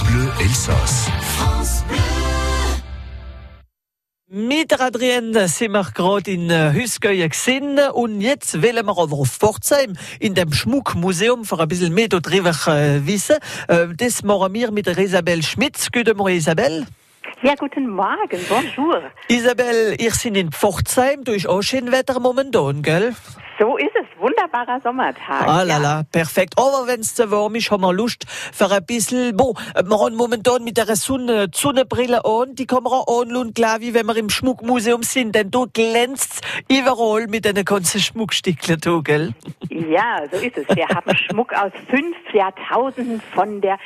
France Bleu Elsass. Mit Adrienne sind wir gerade in äh, Hüskeuye gesehen und jetzt wollen wir aber auf Pforzheim in dem Schmuckmuseum für ein bisschen mehr darüber äh, wissen. Äh, das machen wir mit Isabel Schmitz. Guten Morgen, Isabel. Ja, guten Morgen, bonjour. Isabel, ihr seid in Pforzheim, du ist auch schön Wetter momentan, gell? So ist es, wunderbarer Sommertag. Ah la ja. la, perfekt. Aber wenn's zu warm ist, haben wir Lust für ein bisschen, bon, wir haben momentan mit der Sonne, die Sonnenbrille an, die kann man auch anlassen, klar, wie wenn wir im Schmuckmuseum sind, denn da glänzt's überall mit den ganzen Schmuckstückchen, da, gell? Ja, so ist es. Wir haben Schmuck aus fünf Jahrtausenden von der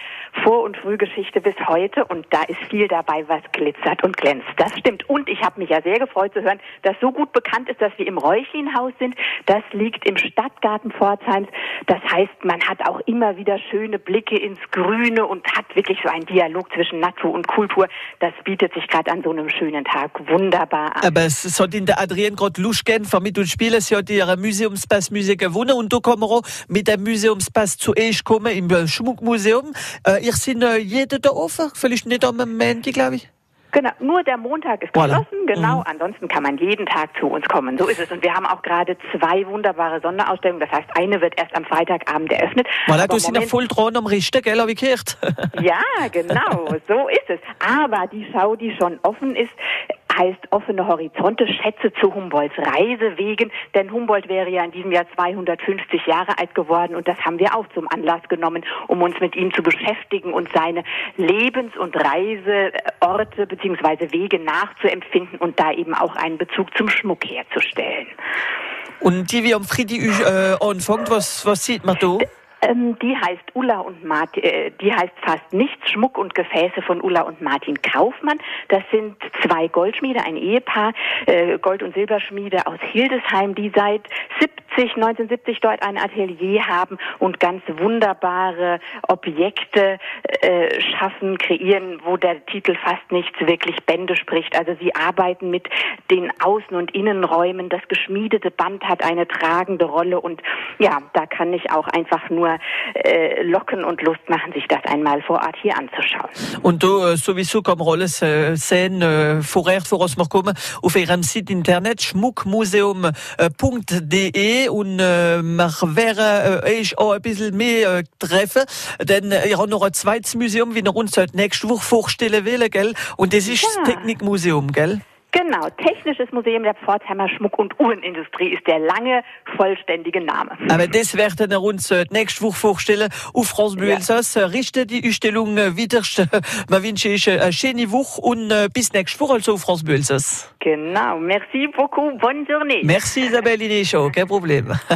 Vor- und Frühgeschichte bis heute und da ist viel dabei, was glitzert und glänzt. Das stimmt. Und ich habe mich ja sehr gefreut zu hören, dass so gut bekannt ist, dass wir im Räuchlinhaus sind. Das liegt im Stadtgarten Pforzheims. Das heißt, man hat auch immer wieder schöne Blicke ins Grüne und hat wirklich so einen Dialog zwischen Natur und Kultur. Das bietet sich gerade an so einem schönen Tag wunderbar an. Aber es hat in der Adrienne gerade mit und spielen, sie hat ihre Museumspass-Musik gewonnen und da man auch mit dem Museumspass zu euch kommen im Schmuckmuseum. Äh, ihr seid äh, jeden da offen, vielleicht nicht am Montag, glaube ich. Genau, nur der Montag ist Voilà. geschlossen, genau. Mhm. Ansonsten kann man jeden Tag zu uns kommen. So ist es. Und wir haben auch gerade zwei wunderbare Sonderausstellungen. Das heißt, eine wird erst am Freitagabend eröffnet. Voilà, du sind ja voll dran am Richten, gell, hab ich gehört. Ja, genau, so ist es. Aber die Schau, die schon offen ist, heißt offene Horizonte, Schätze zu Humboldts Reisewegen. Denn Humboldt wäre ja in diesem Jahr 250 Jahre alt geworden und das haben wir auch zum Anlass genommen, um uns mit ihm zu beschäftigen und seine Lebens- und Reiseorte bzw. Wege nachzuempfinden und da eben auch einen Bezug zum Schmuck herzustellen. Und die, wie am Friedi äh, anfängt, was, was sieht man da? Ähm, die heißt Ulla und Martin, äh, die heißt fast nichts Schmuck und Gefäße von Ulla und Martin Kaufmann. Das sind zwei Goldschmiede, ein Ehepaar, äh, Gold- und Silberschmiede aus Hildesheim, die seit 70, 1970 dort ein Atelier haben und ganz wunderbare Objekte äh, schaffen, kreieren, wo der Titel fast nichts wirklich Bände spricht. Also sie arbeiten mit den Außen- und Innenräumen. Das geschmiedete Band hat eine tragende Rolle und ja, da kann ich auch einfach nur äh, locken und Lust machen, sich das einmal vor Ort hier anzuschauen. Und da äh, sowieso alles äh, sehen, äh, vorher, voraus wir kommen, auf ihrem Site Internet schmuckmuseum.de und äh, wir werden äh, euch auch ein bisschen mehr äh, treffen, denn äh, ihr habt noch ein zweites Museum, wie wir uns heute nächste Woche vorstellen wollen, gell? Und das ist das Ja. Technikmuseum, gell? Genau, Technisches Museum der Pforzheimer Schmuck- und Uhrenindustrie ist der lange, vollständige Name. Aber das werden wir uns nächste Woche vorstellen auf France Bleu Ja. Elsass. Äh, Richte die Ausstellung äh, wieder. Wir wünschen euch eine schöne Woche und äh, bis nächste Woche also auf France Bleu. Genau, merci beaucoup, bonne journée. Merci Isabelle Inécho, kein Problem.